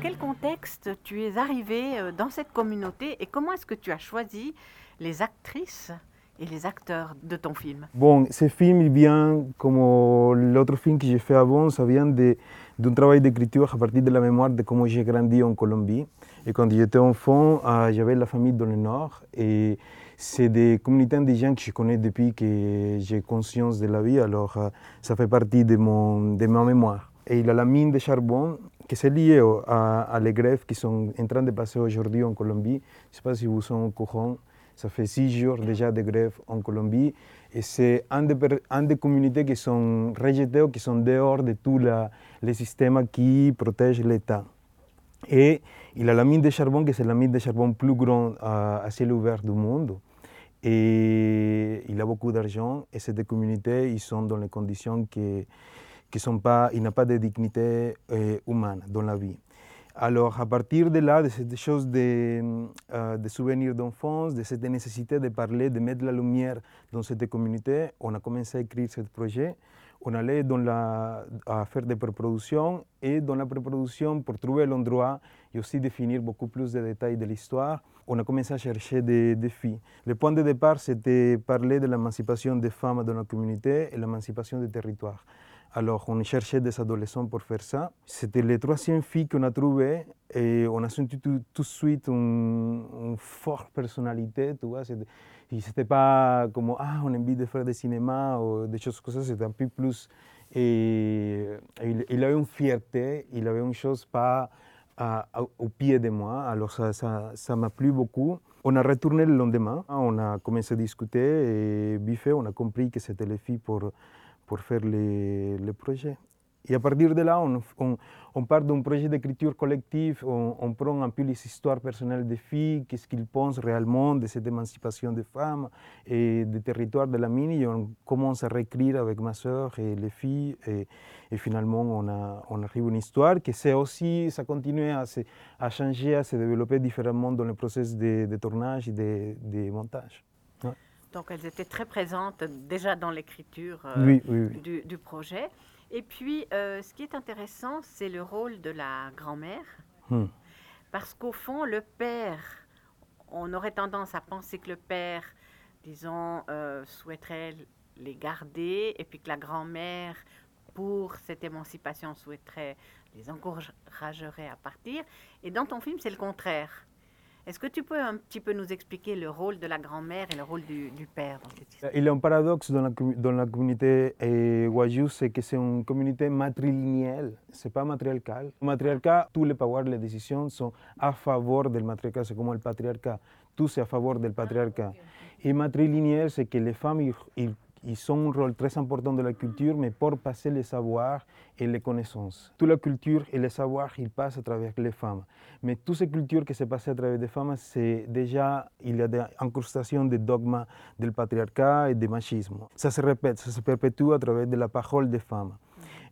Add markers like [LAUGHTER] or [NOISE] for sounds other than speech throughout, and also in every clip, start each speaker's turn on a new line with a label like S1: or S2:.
S1: quel contexte tu es arrivé euh, dans cette communauté et comment est-ce que tu as choisi les actrices et les acteurs de ton film?
S2: Bon, ce film il vient, comme l'autre film que j'ai fait avant, ça vient d'un travail d'écriture à partir de la mémoire de comment j'ai grandi en Colombie. Et quand j'étais enfant, euh, j'avais la famille dans le Nord et c'est des communautés indigènes que je connais depuis que j'ai conscience de la vie, alors euh, ça fait partie de, mon, de ma mémoire. Et il a la mine de charbon qui est liée à, à les grèves qui sont en train de passer aujourd'hui en Colombie. Je ne sais pas si vous êtes au courant. Ça fait six jours déjà de grève en Colombie et c'est un des, un des communautés qui sont rejetées qui sont dehors de tout le système qui protège l'État. Et il a la mine de charbon, qui est la mine de charbon plus grande à, ciel ouvert du monde. Et il a beaucoup d'argent et ces communautés, ils sont dans les conditions qui, qui sont pas, de dignité euh, humaine dans la vie. Alors, à partir de là, de cette chose de, de souvenirs d'enfance, de cette nécessité de parler, de mettre la lumière dans cette communauté, on a commencé à écrire ce projet. On allait dans la, à faire des préproductions et dans la préproduction, pour trouver l'endroit et aussi définir beaucoup plus de détails de l'histoire, on a commencé à chercher des défis. Le point de départ, c'était parler de l'émancipation des femmes dans la communauté et l'émancipation des territoires. Alors, on cherchait des adolescents pour faire ça. C'était les troisième fille qu'on a trouvée et on a senti tout, de suite une, forte personnalité, tu vois. C'était pas comme, ah, on a envie de faire du cinéma ou des choses comme ça, c'était un peu plus. Et, il, avait une fierté, il avait une chose pas au pied de moi, alors ça m'a ça, ça plu beaucoup. On a retourné le lendemain, on a commencé à discuter et vite on a compris que c'était les filles pour pour faire les, projets. Et à partir de là, on, part d'un projet d'écriture collective, on, on, prend un peu les histoires personnelles des filles, qu'est-ce qu'ils pensent réellement de cette émancipation des femmes et des territoires de la mine, et on commence à réécrire avec ma sœur et les filles, et, finalement on, arrive à une histoire qui c'est aussi, ça continue à, se, changer, à se développer différemment dans le processus de, tournage et de montage.
S1: Donc elles étaient très présentes déjà dans l'écriture euh,
S2: oui, oui, oui.
S1: du, du, projet. Et puis, euh, ce qui est intéressant, c'est le rôle de la grand-mère.
S2: Hmm.
S1: Parce qu'au fond, le père, on aurait tendance à penser que le père, disons, euh, souhaiterait les garder, et puis que la grand-mère, pour cette émancipation, souhaiterait les encouragerait à partir. Et dans ton film, c'est le contraire. Est-ce que tu peux un petit peu nous expliquer le rôle de la grand-mère et le rôle du, du, père dans cette histoire?
S2: Il y a un paradoxe dans la, dans la communauté eh, Wajou, c'est que c'est une communauté matrilinéelle, ce n'est pas matriarcal. Le matriarcat, tous les pouvoirs, les décisions sont à favor du matriarcat, c'est comme le patriarcat, tout c'est à favor du patriarcat. Ah, okay. Et matrilinéel, c'est que les femmes, ils, ils ont un rôle très important dans la culture, mais pour passer les savoirs et les connaissances. Toute la culture et les savoirs, ils passent à travers les femmes. Mais toutes ces cultures qui se passent à travers des femmes, c'est déjà, il y a des incrustations de dogmes du patriarcat et du machisme. Ça se répète, ça se perpétue à travers de la parole des femmes.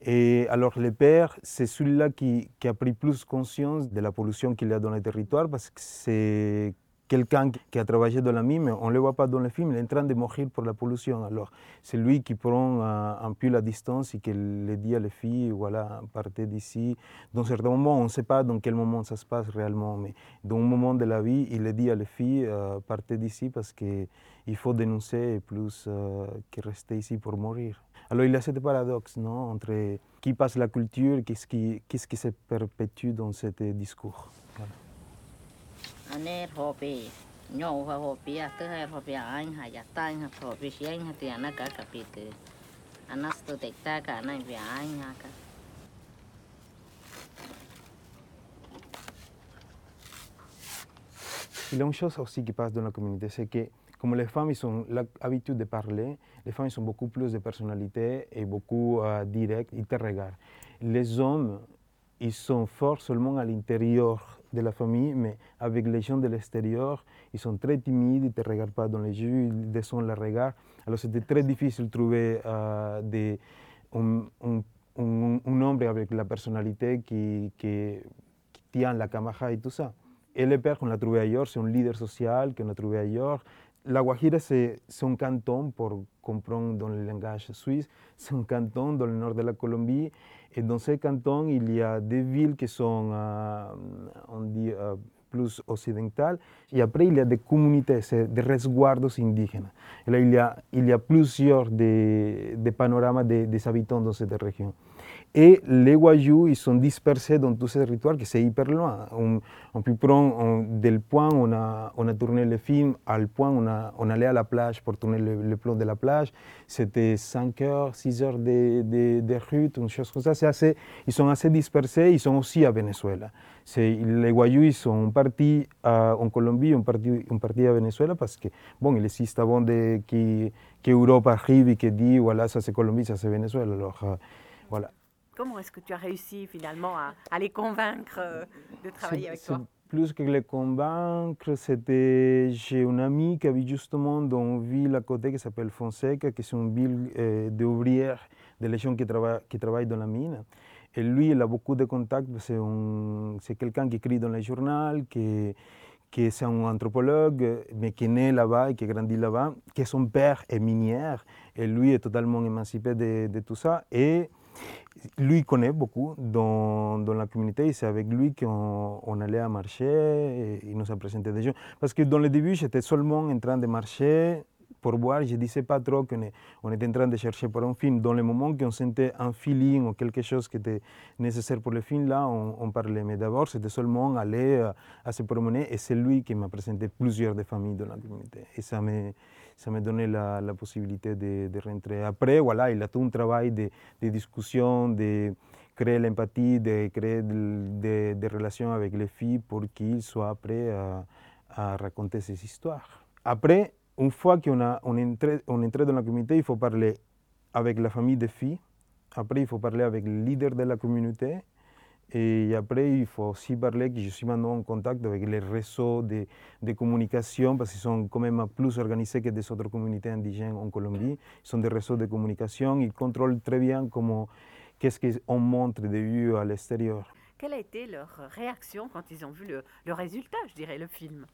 S2: Et alors le père, c'est celui-là qui, qui, a pris plus conscience de la pollution qu'il y a dans les territoires parce que c'est quelqu'un qui a travaillé dans la mine, on ne le voit pas dans le film, il est en train de mourir pour la pollution. Alors, c'est lui qui prend un, un, peu la distance et qui le dit à les filles, voilà, partez d'ici. Dans certains moments, on ne sait pas dans quel moment ça se passe réellement, mais dans un moment de la vie, il le dit à les filles, euh, partez d'ici parce qu'il faut dénoncer plus euh, que rester ici pour mourir. Alors, il y a ce paradoxe, non, entre qui passe la culture, qu'est-ce qui, qu qui se perpétue dans ce discours? Il y a une chose aussi qui passe dans la communauté, c'est que comme les femmes ils ont l'habitude de parler, les femmes ils ont beaucoup plus de personnalité et beaucoup euh, direct, ils te regardent. Les hommes, ils sont forts seulement à l'intérieur de la famille, mais avec les gens de l'extérieur, ils sont très timides, ils ne te regardent pas dans les yeux, ils descendent le regard. Alors c'était très difficile de trouver euh, un, homme avec la personnalité qui, qui, qui, tient la caméra et tout ça. Et le père qu'on a trouvé ailleurs, c'est un leader social qu'on a trouvé ailleurs. La Guajira, c'est un canton, pour comprendre dans le langage suisse, un canton dans le nord de la Colombie. Et dans ce canton, il y a des villes qui sont, euh, on plus occidentales. Après, il y a des communautés, des resguardos indígenas. Et là, il y a, il y a plusieurs des, des panoramas des, des habitants dans cette région. Et les Wayuu, ils sont dispersés dans tout ce territoire qui c'est hyper loin. On, on peut prendre on, del point, on a, on a tourné le film, al point, on, a, on allait à la plage pour tourner le, le plan de la plage. C'était 5 heures, 6 heures de, de, de route, une chose comme ça. Assez, ils sont assez dispersés, ils sont aussi à Venezuela. Les Wayuu, ils sont partis à, en Colombie, un parti, un parti à Venezuela parce que, bon, il existe avant de, qu'Europe arrive et que dit, voilà, ça c'est Colombie, ça c'est Venezuela. Alors, euh, voilà.
S1: Comment est-ce que tu as réussi finalement à, à les convaincre euh, de travailler avec toi?
S2: Plus que les convaincre, c'était j'ai un ami qui habite justement dans une ville à côté qui s'appelle Fonseca, qui est une ville euh, d'ouvrières, de gens qui, trava qui travaillent dans la mine. Et lui, il a beaucoup de contacts, c'est quelqu'un qui écrit dans le journal, qui, qui est un anthropologue, mais qui est né là-bas et qui grandit là-bas, que son père est minière, et lui est totalement émancipé de, de tout ça. Et lui connaît beaucoup dans, la communauté et c'est avec lui qu'on on allait à marcher il nous a présenté des gens. Parce que dans le début, j'étais seulement en train de marcher pour voir, je ne disais pas trop qu'on on était en train de chercher pour un film. Dans le moment qu'on sentait un feeling ou quelque chose qui était nécessaire pour le film, là, on, parlait. Mais d'abord, c'était seulement aller à, à se promener et c'est lui qui m'a présenté plusieurs des familles de la communauté. Et ça me ça m'a donné la, possibilité de, rentrer. Après, voilà, il a tout un travail de, discussion, de créer l'empathie, de créer des de, relations avec les filles pour qu'ils soient prêts à, à, raconter ces histoires. Après, une fois qu'on on entré, on entré dans la communauté, il faut parler avec la famille des filles. Après, il faut parler avec le leader de la communauté Et après, il faut aussi parler que je suis maintenant en contact avec les réseaux de, de communication parce qu'ils sont quand même plus organisés que des autres communautés indigènes en Colombie. Ils sont des réseaux de communication, ils contrôlent très bien comment, qu'est-ce qu'on montre de vue à l'extérieur.
S1: Quelle a été leur réaction quand ils ont vu le, le résultat, je dirais, le film?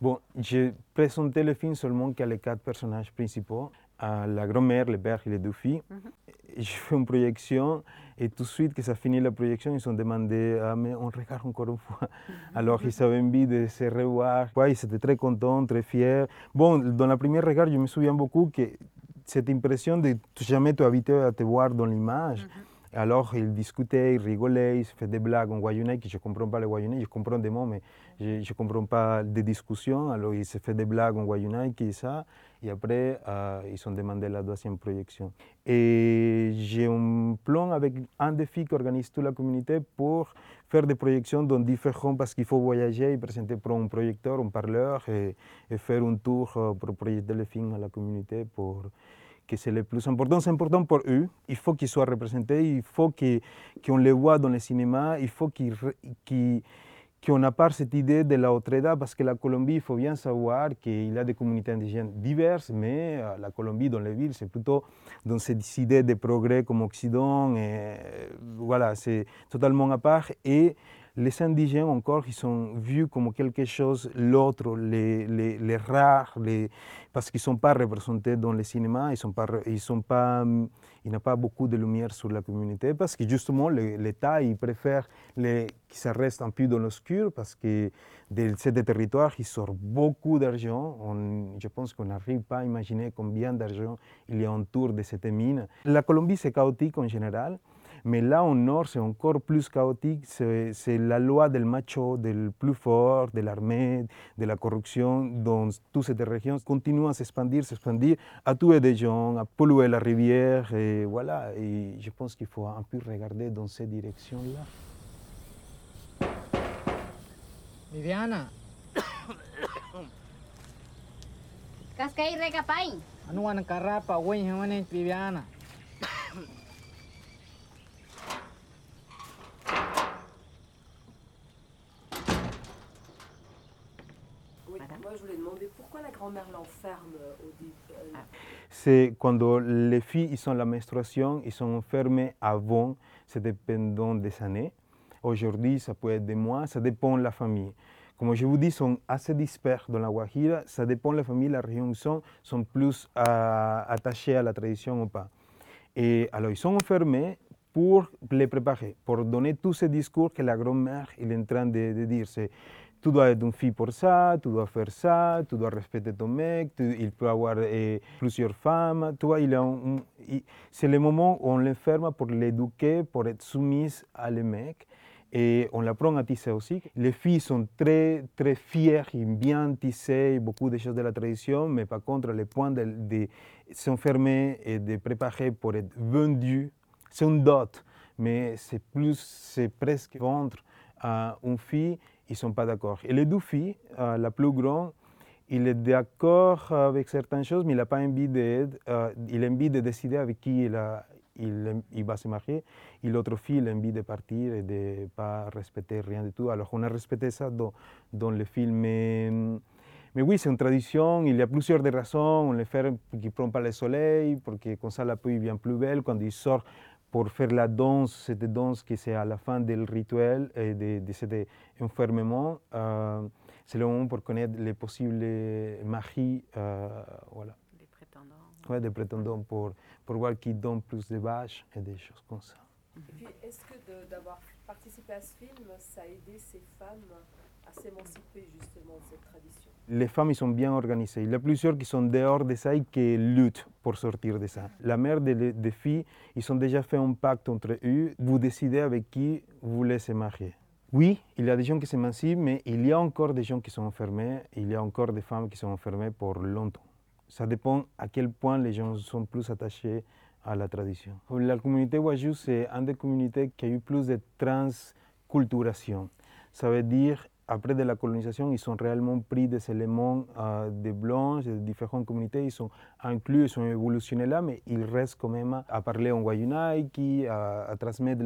S2: Bon, j'ai présenté le film seulement qu'à les quatre personnages principaux, à la grand-mère, le père et les deux filles. Mm -hmm. J'ai fait une projection et tout de suite que ça finit la projection, ils ont demandé ah, mais on regarde encore une fois. Alors ils avaient envie de se revoir. Ouais, ils étaient très contents, très fiers. Bon, dans la première regard, je me souviens beaucoup que cette impression de jamais te habitué à te voir dans l'image. Mm -hmm. Alors, ils discutaient, ils rigolaient, ils faisaient des blagues en guayonais, que je ne comprends pas le guayonais, je comprends des mots, mais je ne comprends pas des discussions. Alors, ils se faisaient des blagues en guayonais, qui ça. Et après, euh, ils ont demandé la deuxième projection. Et j'ai un plan avec un filles qui organise toute la communauté pour faire des projections dans différents, parce qu'il faut voyager présenter pour un projecteur, un parleur, et, faire un tour pour projeter les films à la communauté pour que c'est le plus important. C'est important pour eux. Il faut qu'ils soient représentés, il faut qu'on qu les voit dans le cinéma, il faut qu'ils qu qu'on n'a pas cette idée de la Autreda, parce que la Colombie, il faut bien savoir qu'il y a des communautés indigènes diverses, mais la Colombie, dans les villes, c'est plutôt dans cette idée de progrès comme Occident. Et, voilà, c'est totalement à part. Et les indigènes encore, ils sont vus comme quelque chose, l'autre, les, rares, parce qu'ils ne sont pas représentés dans le cinéma, ils sont pas, ils sont pas, beaucoup de lumière sur la communauté, parce que justement l'État, il préfère les, que ça reste un peu dans l'obscur, parce que de ces territoires, il sort beaucoup d'argent. Je pense qu'on n'arrive pas à imaginer combien d'argent il y a autour de cette mine. La Colombie, c'est chaotique en général. Mais là, au nord, c'est encore plus chaotique. C'est la loi del macho, del plus fort, de l'armée, de la corruption, dans toutes ces régions continuent à s'expandir, s'expandir, à tuer des gens, à polluer la rivière. Et voilà. Et je pense qu'il faut un peu regarder dans cette direction-là.
S3: Viviana.
S4: Kaskai reka pai.
S3: Anu ang karapa, wen hawanin Viviana.
S5: Moi, je voulais demander la grand-mère l'enferme au début.
S2: Ah. C'est quand les filles ils sont la menstruation, ils sont enfermées avant, c'est dépendant des années. Aujourd'hui, ça peut être des mois, ça dépend de la famille. comme je vous dis, sont assez dispers dans la Guajira. Ça dépend de la famille, la région où ils sont, sont plus euh, attachés à la tradition ou pas. Et alors, ils sont enfermés pour les préparer, pour donner tous ces discours que la grand-mère est en train de, de dire. C'est, tu dois être une fille pour ça, tu dois faire ça, tu dois respecter ton mec, il peut avoir eh, plusieurs femmes. Tu vois, c'est le moment où on l'enferme pour l'éduquer, pour être soumise à le mec. Et on l'apprend à tisser aussi. Les filles sont très, très fières et bien tissées, beaucoup de choses de la tradition, mais par contre, le point de, de s'enfermer et de préparer pour être vendu, c'est une dot, mais c'est plus, c'est presque vendre à une fille, ils ne sont pas d'accord. Et les deux filles, euh, la plus grande, il est d'accord avec certaines choses, mais il n'a pas envie de, euh, il a envie de décider avec qui il, va se marier. Et l'autre fille, il a envie de partir et de ne pas respecter rien du tout. Alors on a respecté ça dans, le film. Mais, oui, c'est une tradition, il y a plusieurs des raisons. On le fait pour qu'il ne prenne pas le soleil, pour que comme ça la pluie plus belle. Quand il sort pour faire la danse, cette danse qui c'est à la fin du rituel et de, de cet enfermement, euh, c'est le moment pour connaître les possibles maris, euh, voilà,
S1: Des prétendants.
S2: ouais, des prétendants pour, pour voir qui donne plus de vaches et des choses comme ça.
S5: Et puis, est-ce que d'avoir participé à ce film, ça a aidé ces femmes à s'émanciper justement de cette tradition
S2: Les femmes, ils sont bien organisées. Il y a plusieurs qui sont dehors de ça et qui luttent pour sortir de ça. La mère des, filles, ils ont déjà fait un pacte entre eux. Vous décidez avec qui vous voulez se marier. Oui, il y a des gens qui s'émancipent, mais il y a encore des gens qui sont enfermés. Il y a encore des femmes qui sont enfermées pour longtemps. Ça dépend à quel point les gens sont plus attachés à la tradition. La communauté Wajou, c'est une des communautés qui a eu plus de transculturation. Ça veut dire, après de la colonisation, ils ont réellement pris des éléments euh, des blancs, de différentes communautés, ils sont inclus, ils sont évolutionnés là, mais ils restent quand même à parler en Wayunaiki, à, à transmettre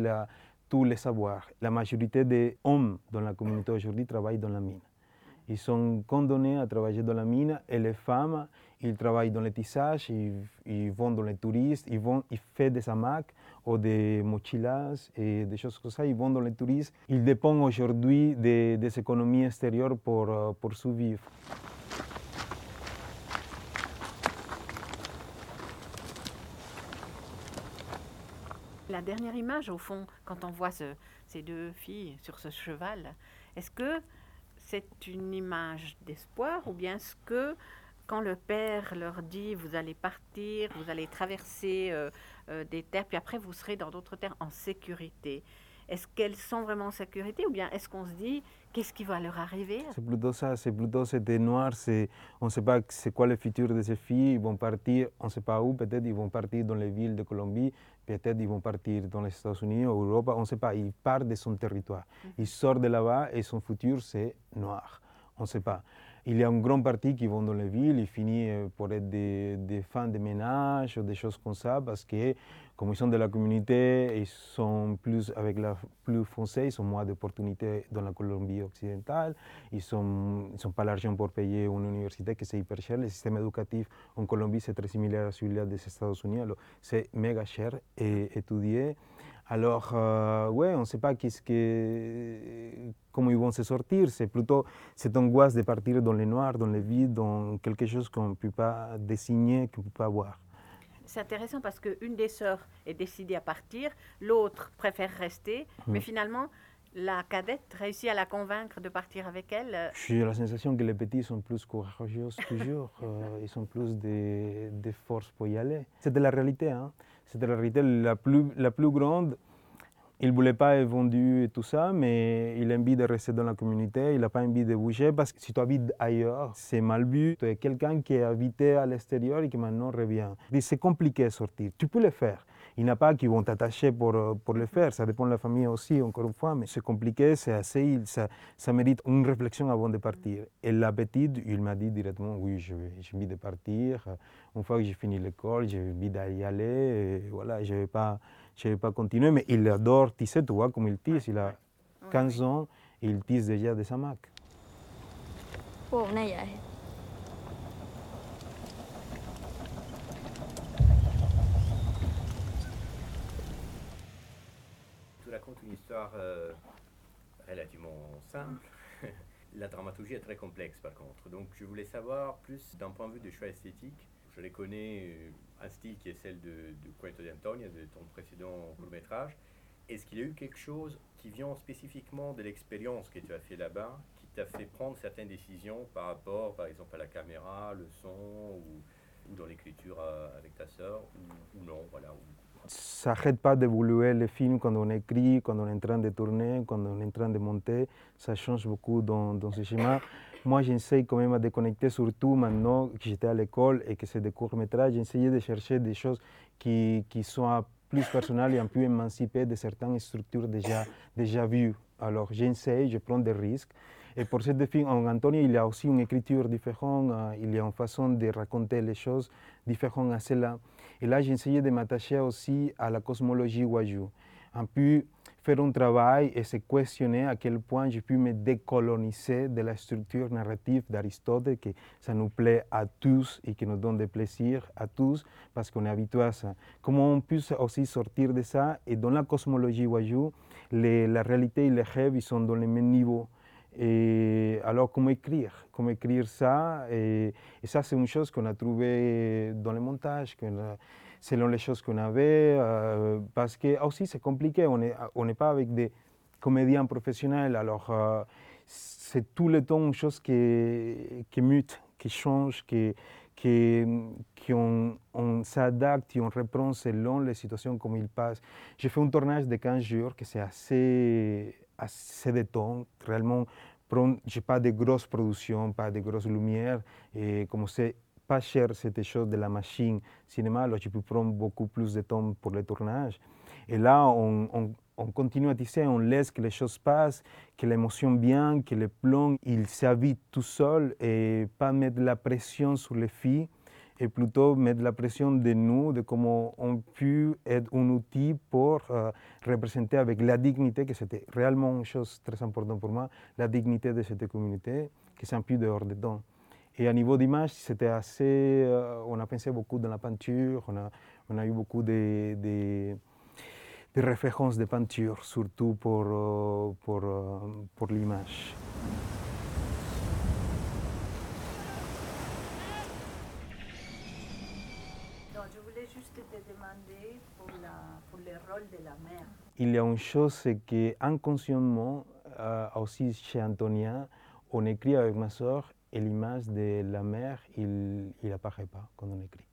S2: tous les savoirs. La majorité des hommes dans la communauté aujourd'hui travaillent dans la mine. Ils sont condamnés à travailler dans la mine et les femmes, ils travaillent dans le tissage, ils, ils vont dans les touristes, ils, vont, ils font des hamacs ou des mochilas et des choses comme ça, ils vont dans les touristes. Ils dépendent aujourd'hui des, des économies extérieures pour, pour survivre.
S1: La dernière image, au fond, quand on voit ce- ces deux filles sur ce cheval, est-ce que c'est une image d'espoir ou bien est-ce que quand le père leur dit vous allez partir, vous allez traverser euh, euh, des terres, puis après vous serez dans d'autres terres en sécurité, est-ce qu'elles sont vraiment en sécurité ou bien est-ce qu'on se dit qu'est-ce qui va leur arriver?
S2: C'est plutôt ça, c'est plutôt c'était noir, c'est, on ne sait pas c'est quoi le futur de ces filles, ils vont partir, on ne sait pas où, peut-être ils vont partir dans les villes de Colombie, peut-être ils vont partir dans les États-Unis ou Europe, on ne sait pas, ils partent de son territoire, ils sortent de là-bas et son futur c'est noir, on ne sait pas. Il y a une grande partie qui vont dans les villes, ils finissent euh, pour être des, femmes de ménage ou des choses comme ça, parce que comme ils sont de la communauté, ils sont plus avec la plus foncée, ils ont moins d'opportunités dans la Colombie occidentale, ils n'ont ils ont pas l'argent pour payer une université que c'est hyper cher. Le système éducatif en Colombie c'est très similaire à celui des États-Unis, c'est méga cher et étudier. Alors, euh, ouais, on ne sait pas qu'est-ce que, comment ils vont se sortir. C'est plutôt cette angoisse de partir dans le noir, dans le vide, dans quelque chose qu'on ne peut pas désigner, qu'on ne peut pas voir.
S1: C'est intéressant parce qu'une des sœurs est décidée à partir, l'autre préfère rester, mais finalement, la cadette réussit à la convaincre de partir avec elle. euh,
S2: J'ai la sensation que les petits sont plus courageux toujours, [LAUGHS] euh, ils ont plus de, de force pour y aller. C'était la réalité, hein. C'était la réalité la plus, la plus grande. Il ne voulait pas être vendu et tout ça, mais il a envie de rester dans la communauté, il n'a pas envie de bouger parce que si tu habites ailleurs, c'est mal vu. Tu es quelqu'un qui a habité à l'extérieur et qui maintenant revient. C'est compliqué de sortir. Tu peux le faire. Il n'y en a pas qui vont t'attacher pour, euh, pour le faire. Ça dépend de la famille aussi, encore une fois, mais c'est compliqué, c'est assez, ça, ça mérite une réflexion avant de partir. Et la petite, il m'a dit directement, oui, je vais- j'ai envie de partir. Une fois que j'ai fini l'école, j'ai envie d'y aller. Et voilà, je ne vais, pas- je vais pas continuer. Mais il adore tisser, tu vois, comme il tisse. Il a 15 ans et il tisse déjà des hamacs.
S4: พ
S6: euh, relativement simple. [LAUGHS] La dramaturgie est très complexe par contre. Donc je voulais savoir plus d'un point de vue de choix esthétique. Je les connais euh, un style qui est celle de, de Cuento de ton précédent court métrage. Est-ce qu'il y a eu quelque chose qui vient spécifiquement de l'expérience que tu as fait là-bas, qui t'a fait prendre certaines décisions par rapport, par exemple, à la caméra, le son, ou, dans l'écriture euh, avec ta sœur, ou, ou non, voilà, ou
S2: ça n'arrête pas d'évoluer le film quand on écrit, quand on est en train de tourner, quand on est en train de monter. Ça change beaucoup dans, ce schéma. Moi, j'essaie quand même à déconnecter, surtout maintenant que j'étais à l'école et que c'est des courts-métrages. J'essayais de chercher des choses qui, qui soient plus personnelles et un peu émancipées de certaines structures déjà, déjà vues. Alors, j'essaie, je prends des risques. Et pour ce film, en Antonio, il y a aussi une écriture différente, euh, il y a une façon de raconter les choses différente à celle-là. Et là, j'ai essayé de m'attacher aussi à la cosmologie Wajou. Un peu faire un travail et se questionner à quel point j'ai pu me décoloniser de la structure narrative d'Aristote, que ça nous plaît à tous et qui nous donne des plaisirs à tous parce qu'on est habitué à ça. Comment on peut aussi sortir de ça? Et dans la cosmologie Wajou, la réalité et les rêves ils sont dans le même niveau. Et alors, comment écrire? Comment écrire ça? Et, ça, c'est une chose qu'on a trouvée dans le montage, selon les choses qu'on avait, euh, parce que aussi c'est compliqué, on n'est pas avec des comédiens professionnels, alors euh, c'est tout le temps une chose qui, qui mute, qui change, qui, qui, on s'adapte et on reprend selon les situations comme il passe. J'ai fait un tournage de 15 jours, que c'est assez assez de temps. Réellement, je n'ai pas de grosses productions, pas de grosses lumières. Et comme c'est pas cher cette chose de la machine cinéma, alors je peux prendre beaucoup plus de temps pour le tournage. Et là, on, on, on continue à tisser, on laisse que les choses passent, que l'émotion vienne, que le plan, il s'habite tout seul et pas mettre la pression sur les filles et plutôt mettre la pression de nous, de comment on peut être un outil pour euh, représenter avec la dignité, que c'était réellement une chose très importante pour moi, la dignité de cette communauté, qui peu dehors de temps. Et à niveau d'image, c'était assez. Euh, on a pensé beaucoup dans la peinture, on a, eu beaucoup de, références de peinture, surtout pour, euh, pour, pour l'image. Il y a une chose, c'est qu'inconsciemment, euh, aussi chez Antonia, on écrit avec ma soeur et l'image de la mère, il n'apparaît pas quand on écrit.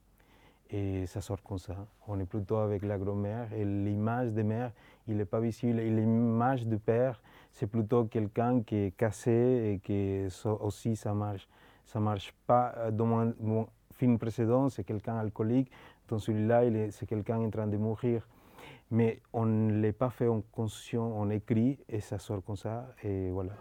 S2: Et ça sort comme ça. On est plutôt avec la grand-mère et l'image de mère, il n'est pas visible. Et l'image de père, c'est plutôt quelqu'un qui est cassé et qui aussi ça marche. Ça marche pas. Euh, dans mon, mon film précédent, c'est quelqu'un alcoolique. Dans celui-là, c'est quelqu'un en train de mourir mais on ne l'a pas fait en conscient, on écrit et ça sort comme ça et voilà.